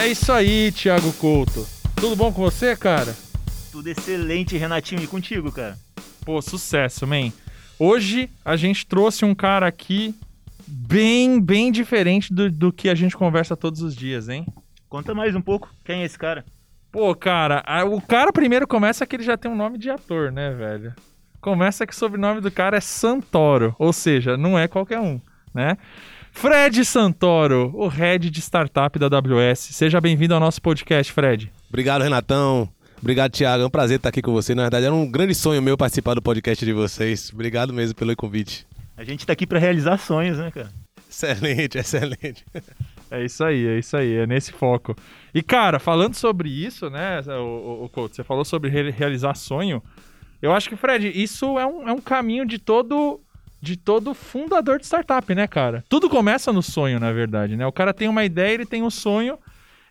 É isso aí, Thiago Couto. Tudo bom com você, cara? Tudo excelente, Renatinho. E contigo, cara? Pô, sucesso, man. Hoje a gente trouxe um cara aqui bem, bem diferente do, do que a gente conversa todos os dias, hein? Conta mais um pouco. Quem é esse cara? Pô, cara, a- o cara primeiro começa que ele já tem um nome de ator, né, velho? Começa que o sobrenome do cara é Santoro, ou seja, não é qualquer um, né? Fred Santoro, o head de startup da AWS. Seja bem-vindo ao nosso podcast, Fred. Obrigado, Renatão. Obrigado, Thiago. É um prazer estar aqui com você. Na verdade, era um grande sonho meu participar do podcast de vocês. Obrigado mesmo pelo convite. A gente tá aqui pra realizar sonhos, né, cara? Excelente, excelente. É isso aí, é isso aí, é nesse foco. E, cara, falando sobre isso, né, o, o, o Couto, você falou sobre re- realizar sonho. Eu acho que, Fred, isso é um, é um caminho de todo de todo fundador de startup, né, cara? Tudo começa no sonho, na verdade, né? O cara tem uma ideia, ele tem um sonho,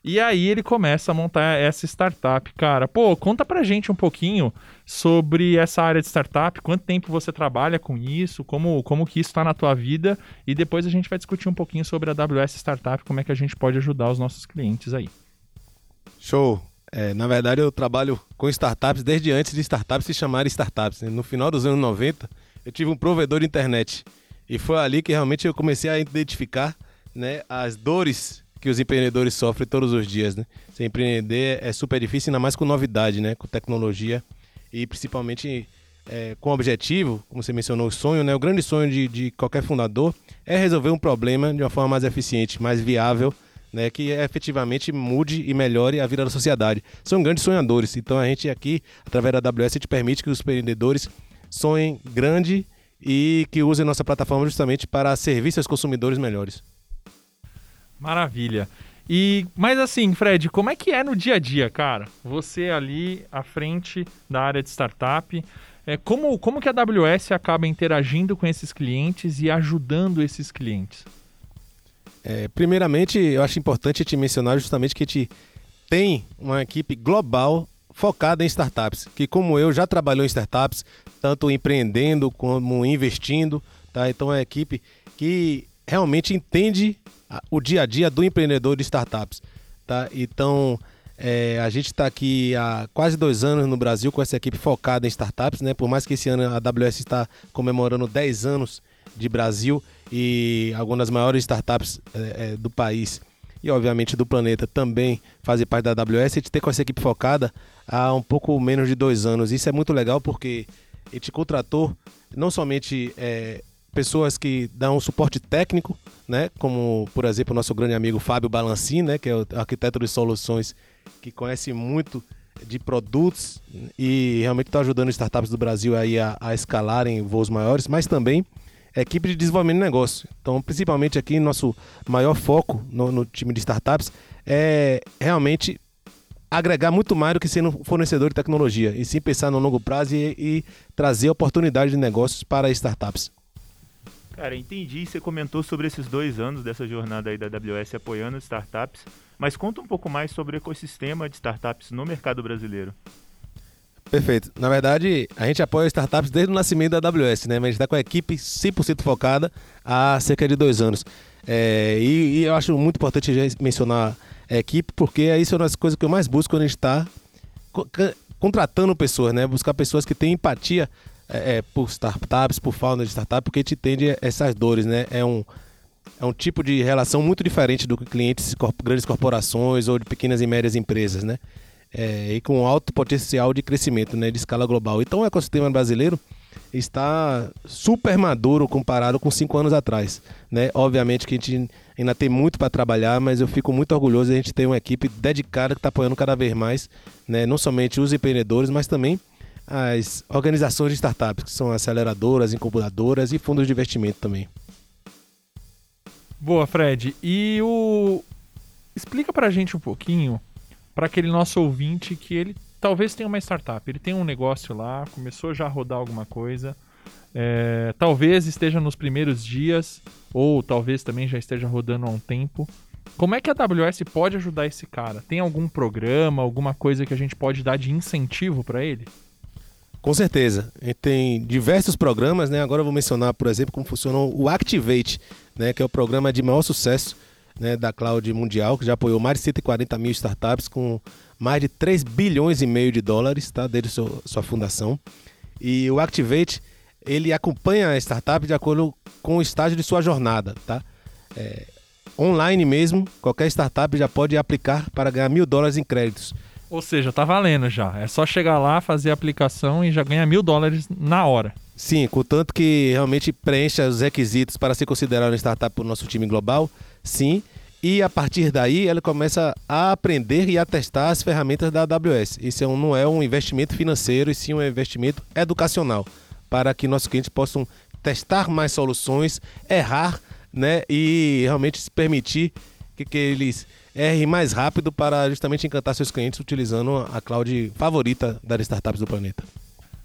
e aí ele começa a montar essa startup. Cara, pô, conta pra gente um pouquinho sobre essa área de startup, quanto tempo você trabalha com isso, como, como que isso tá na tua vida, e depois a gente vai discutir um pouquinho sobre a AWS Startup, como é que a gente pode ajudar os nossos clientes aí. Show. É, na verdade, eu trabalho com startups desde antes de startups se chamarem startups. né? No final dos anos 90, eu tive um provedor de internet. E foi ali que realmente eu comecei a identificar né, as dores que os empreendedores sofrem todos os dias. Né? Se empreender é super difícil, ainda mais com novidade, né? com tecnologia e principalmente é, com objetivo, como você mencionou, o sonho, né? o grande sonho de, de qualquer fundador é resolver um problema de uma forma mais eficiente, mais viável, né, que efetivamente mude e melhore a vida da sociedade. São grandes sonhadores. Então a gente aqui, através da AWS, a gente permite que os empreendedores sonhem grande e que usem nossa plataforma justamente para servir seus consumidores melhores. Maravilha. E, mas assim, Fred, como é que é no dia a dia, cara? Você ali à frente da área de startup, é, como, como que a AWS acaba interagindo com esses clientes e ajudando esses clientes? É, primeiramente, eu acho importante te mencionar justamente que a gente tem uma equipe global focada em startups, que como eu já trabalhou em startups, tanto empreendendo como investindo, tá? Então é uma equipe que realmente entende o dia a dia do empreendedor de startups, tá? Então é, a gente está aqui há quase dois anos no Brasil com essa equipe focada em startups, né? Por mais que esse ano a AWS está comemorando 10 anos de Brasil e algumas das maiores startups é, é, do país e obviamente do planeta também fazem parte da AWS, a gente tem com essa equipe focada há um pouco menos de dois anos. Isso é muito legal porque a gente contratou não somente é, pessoas que dão suporte técnico, né, como por exemplo o nosso grande amigo Fábio Balancin, né, que é o arquiteto de soluções que conhece muito de produtos e realmente está ajudando startups do Brasil aí a, a escalarem voos maiores, mas também equipe de desenvolvimento de negócio. Então, principalmente aqui, nosso maior foco no, no time de startups é realmente agregar muito mais do que sendo fornecedor de tecnologia, e sim pensar no longo prazo e, e trazer oportunidades de negócios para startups. Cara, entendi. Você comentou sobre esses dois anos dessa jornada aí da AWS apoiando startups. Mas conta um pouco mais sobre o ecossistema de startups no mercado brasileiro. Perfeito. Na verdade, a gente apoia startups desde o nascimento da AWS, né? Mas a gente está com a equipe 100% focada há cerca de dois anos. É, e, e eu acho muito importante mencionar a equipe, porque isso é uma das coisas que eu mais busco quando a gente está co- contratando pessoas, né? Buscar pessoas que têm empatia é, é, por startups, por founders de startup, porque a gente entende essas dores, né? É um, é um tipo de relação muito diferente do que clientes de grandes corporações ou de pequenas e médias empresas, né? É, e com alto potencial de crescimento, né? De escala global. Então o ecossistema brasileiro está super maduro comparado com cinco anos atrás, né? Obviamente que a gente ainda tem muito para trabalhar, mas eu fico muito orgulhoso de a gente ter uma equipe dedicada que está apoiando cada vez mais, né? Não somente os empreendedores, mas também as organizações de startups, que são aceleradoras, incubadoras e fundos de investimento também. Boa, Fred. E o. Explica pra gente um pouquinho, para aquele nosso ouvinte, que ele talvez tenha uma startup, ele tem um negócio lá, começou já a rodar alguma coisa, é, talvez esteja nos primeiros dias, ou talvez também já esteja rodando há um tempo. Como é que a AWS pode ajudar esse cara? Tem algum programa, alguma coisa que a gente pode dar de incentivo para ele? Com certeza. A tem diversos programas, né? Agora eu vou mencionar, por exemplo, como funciona o Activate, né? Que é o programa de maior sucesso né, da cloud mundial, que já apoiou mais de 140 mil startups com mais de 3 bilhões e meio de dólares, tá, desde sua, fundação. E o Activate, ele acompanha a startup de acordo com o estágio de sua jornada, tá? É, online mesmo, qualquer startup já pode aplicar para ganhar mil dólares em créditos. Ou seja, tá valendo já. É só chegar lá, fazer a aplicação e já ganha mil dólares na hora. Sim, contanto que realmente preencha os requisitos para ser considerado uma startup para o nosso time global, sim. E a partir daí ela começa a aprender e a testar as ferramentas da AWS. Isso é não é um investimento financeiro, e sim um investimento educacional, para que nossos clientes possam testar mais soluções, errar né, e realmente se permitir que, que eles errem mais rápido para justamente encantar seus clientes utilizando a cloud favorita das startups do planeta.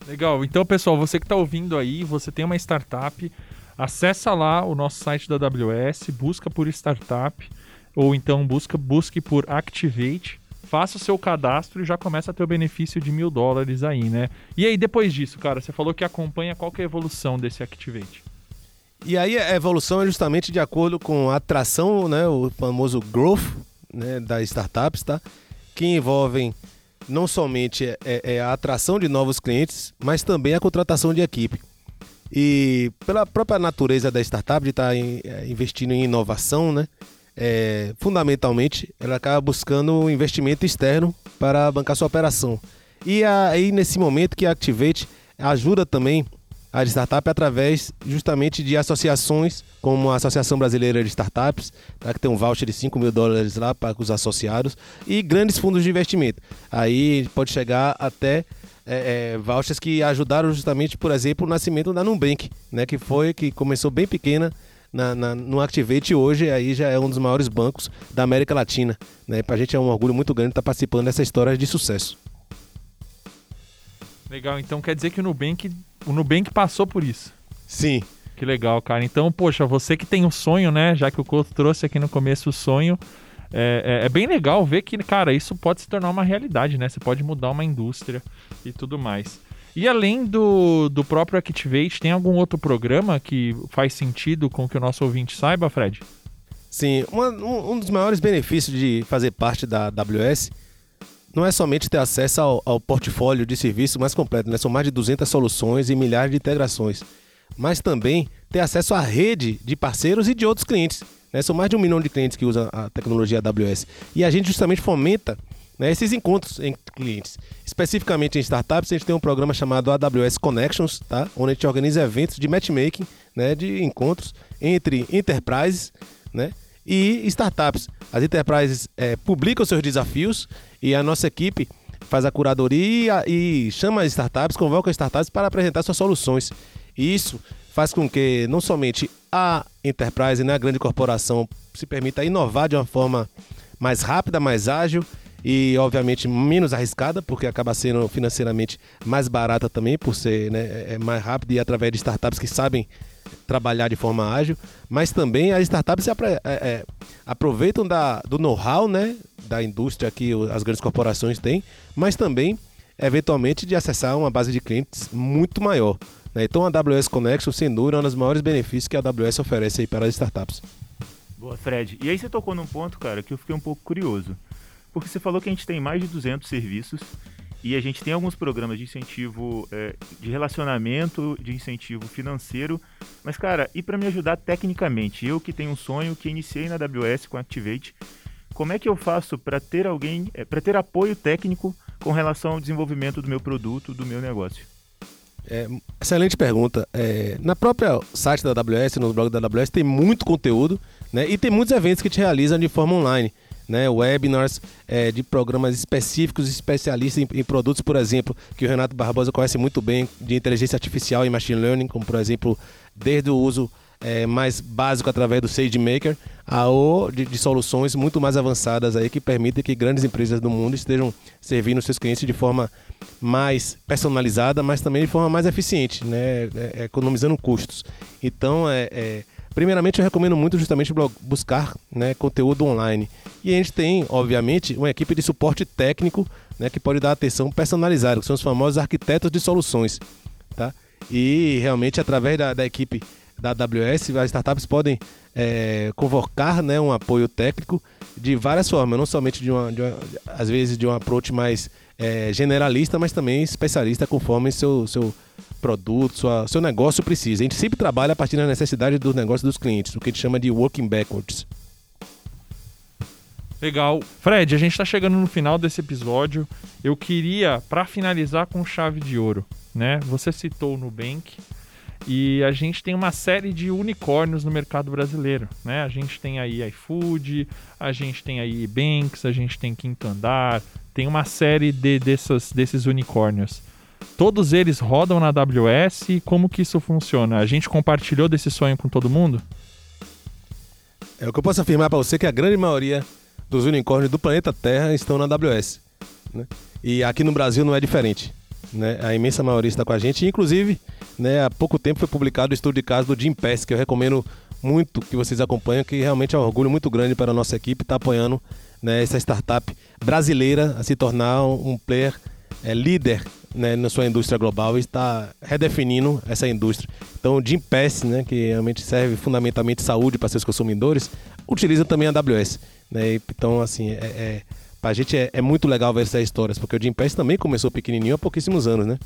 Legal. Então, pessoal, você que está ouvindo aí, você tem uma startup, acessa lá o nosso site da AWS, busca por startup ou então busca busque por Activate, faça o seu cadastro e já começa a ter o benefício de mil dólares aí, né? E aí, depois disso, cara, você falou que acompanha qual que é a evolução desse Activate. E aí a evolução é justamente de acordo com a atração, né, o famoso growth né, das startups, tá? Que envolvem não somente é, é, é a atração de novos clientes, mas também a contratação de equipe. E pela própria natureza da startup de estar tá é, investindo em inovação, né? É, fundamentalmente, ela acaba buscando investimento externo para bancar sua operação. E aí, nesse momento que a Activate ajuda também a startup através justamente de associações, como a Associação Brasileira de Startups, tá, que tem um voucher de 5 mil dólares lá para os associados, e grandes fundos de investimento. Aí pode chegar até é, é, vouchers que ajudaram justamente, por exemplo, o nascimento da Nubank, né, que foi que começou bem pequena na, na, no Activate hoje aí já é um dos maiores bancos da América Latina. Né? Para a gente é um orgulho muito grande estar participando dessa história de sucesso. Legal, então quer dizer que o Nubank, o Nubank passou por isso. Sim. Que legal, cara. Então, poxa, você que tem um sonho, né? Já que o Couto trouxe aqui no começo o sonho, é, é, é, bem legal ver que, cara, isso pode se tornar uma realidade, né? Você pode mudar uma indústria e tudo mais. E além do, do próprio Activate, tem algum outro programa que faz sentido com que o nosso ouvinte saiba, Fred? Sim, uma, um, um dos maiores benefícios de fazer parte da AWS não é somente ter acesso ao, ao portfólio de serviços mais completo, né? são mais de 200 soluções e milhares de integrações, mas também ter acesso à rede de parceiros e de outros clientes. Né? São mais de um milhão de clientes que usam a tecnologia AWS. E a gente justamente fomenta né, esses encontros em clientes. Especificamente em startups, a gente tem um programa chamado AWS Connections, tá? onde a gente organiza eventos de matchmaking, né, de encontros entre enterprises né, e startups. As enterprises é, publicam seus desafios e a nossa equipe faz a curadoria e chama as startups, convoca startups para apresentar suas soluções. E isso faz com que não somente a enterprise, né, a grande corporação, se permita inovar de uma forma mais rápida, mais ágil e, obviamente, menos arriscada, porque acaba sendo financeiramente mais barata também, por ser né, é, é mais rápido e através de startups que sabem trabalhar de forma ágil, mas também as startups se é, é, aproveitam da, do know-how né, da indústria que as grandes corporações têm, mas também, eventualmente, de acessar uma base de clientes muito maior. Né? Então, a AWS Connection, sem dúvida, é um dos maiores benefícios que a AWS oferece aí para as startups. Boa, Fred. E aí você tocou num ponto, cara, que eu fiquei um pouco curioso. Porque você falou que a gente tem mais de 200 serviços e a gente tem alguns programas de incentivo é, de relacionamento, de incentivo financeiro. Mas, cara, e para me ajudar tecnicamente? Eu que tenho um sonho, que iniciei na AWS com Activate, como é que eu faço para ter alguém, é, para ter apoio técnico com relação ao desenvolvimento do meu produto, do meu negócio? É, excelente pergunta. É, na própria site da AWS, no blog da AWS, tem muito conteúdo né, e tem muitos eventos que te realizam de forma online né, webinars é, de programas específicos, especialistas em, em, produtos, por exemplo, que o Renato Barbosa conhece muito bem, de inteligência artificial e machine learning, como por exemplo, desde o uso é, mais básico através do SageMaker, a de, de, soluções muito mais avançadas aí que permitem que grandes empresas do mundo estejam servindo seus clientes de forma mais personalizada, mas também de forma mais eficiente, né, é, economizando custos. Então, é, é Primeiramente, eu recomendo muito justamente buscar né, conteúdo online. E a gente tem, obviamente, uma equipe de suporte técnico né, que pode dar atenção personalizada, que são os famosos arquitetos de soluções. Tá? E realmente, através da, da equipe da AWS, as startups podem é, convocar né, um apoio técnico de várias formas, não somente de uma, de uma às vezes de um approach mais é, generalista, mas também especialista conforme seu, seu produto, sua, seu negócio precisa. A gente sempre trabalha a partir da necessidade dos negócios dos clientes, o que a gente chama de working backwards. Legal. Fred, a gente está chegando no final desse episódio. Eu queria, para finalizar com chave de ouro, né? Você citou o Nubank e a gente tem uma série de unicórnios no mercado brasileiro, né? A gente tem aí iFood, a gente tem aí Banks, a gente tem Quinto Andar, tem uma série de, dessas, desses unicórnios. Todos eles rodam na AWS e como que isso funciona? A gente compartilhou desse sonho com todo mundo? É o que eu posso afirmar para você que a grande maioria dos unicórnios do planeta Terra estão na AWS. Né? E aqui no Brasil não é diferente. Né? A imensa maioria está com a gente. Inclusive, né, há pouco tempo foi publicado o estudo de caso do Jim Pass, que eu recomendo muito que vocês acompanhem, que realmente é um orgulho muito grande para a nossa equipe estar tá apoiando né, essa startup brasileira a se tornar um player é, líder né, na sua indústria global e está redefinindo essa indústria. Então, o Jim Pass, né, que realmente serve fundamentalmente saúde para seus consumidores, utiliza também a AWS. Né? Então, assim, é, é, para a gente é, é, muito legal ver essas histórias, porque o Jim Pass também começou pequenininho há pouquíssimos anos, né?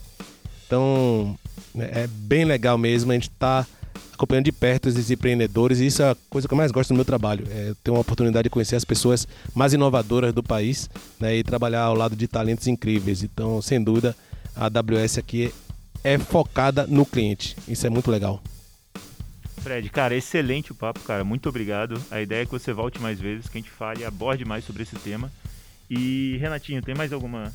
Então, é bem legal mesmo, a gente está acompanhando de perto esses empreendedores e isso é a coisa que eu mais gosto do meu trabalho, é ter uma oportunidade de conhecer as pessoas mais inovadoras do país né, e trabalhar ao lado de talentos incríveis. Então, sem dúvida, a AWS aqui é focada no cliente. Isso é muito legal. Fred, cara, excelente o papo, cara. Muito obrigado. A ideia é que você volte mais vezes, que a gente fale e aborde mais sobre esse tema. E, Renatinho, tem mais alguma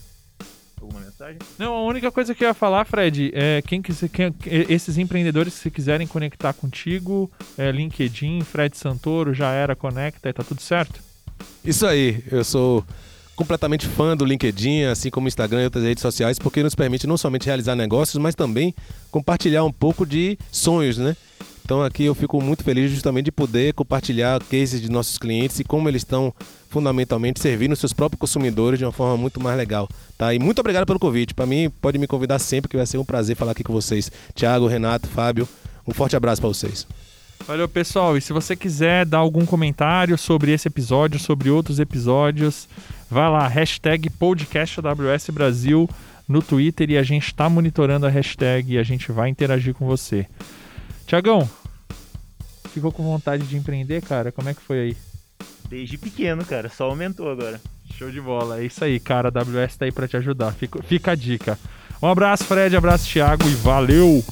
alguma mensagem? Não, a única coisa que eu ia falar, Fred, é quem, quiser, quem esses empreendedores que se quiserem conectar contigo, é, LinkedIn, Fred Santoro, já era, conecta e tá tudo certo? Isso aí, eu sou completamente fã do LinkedIn, assim como Instagram e outras redes sociais, porque nos permite não somente realizar negócios, mas também compartilhar um pouco de sonhos, né? Então aqui eu fico muito feliz justamente de poder compartilhar cases de nossos clientes e como eles estão fundamentalmente servindo seus próprios consumidores de uma forma muito mais legal, tá? E muito obrigado pelo convite. Para mim, pode me convidar sempre que vai ser um prazer falar aqui com vocês. Tiago, Renato, Fábio, um forte abraço para vocês. Valeu, pessoal. E se você quiser dar algum comentário sobre esse episódio, sobre outros episódios, vai lá, hashtag podcastAWS Brasil no Twitter e a gente está monitorando a hashtag e a gente vai interagir com você. Tiagão, ficou com vontade de empreender, cara? Como é que foi aí? Desde pequeno, cara. Só aumentou agora. Show de bola. É isso aí, cara. A AWS tá aí para te ajudar. Fica, fica a dica. Um abraço, Fred. Abraço, Thiago. E valeu!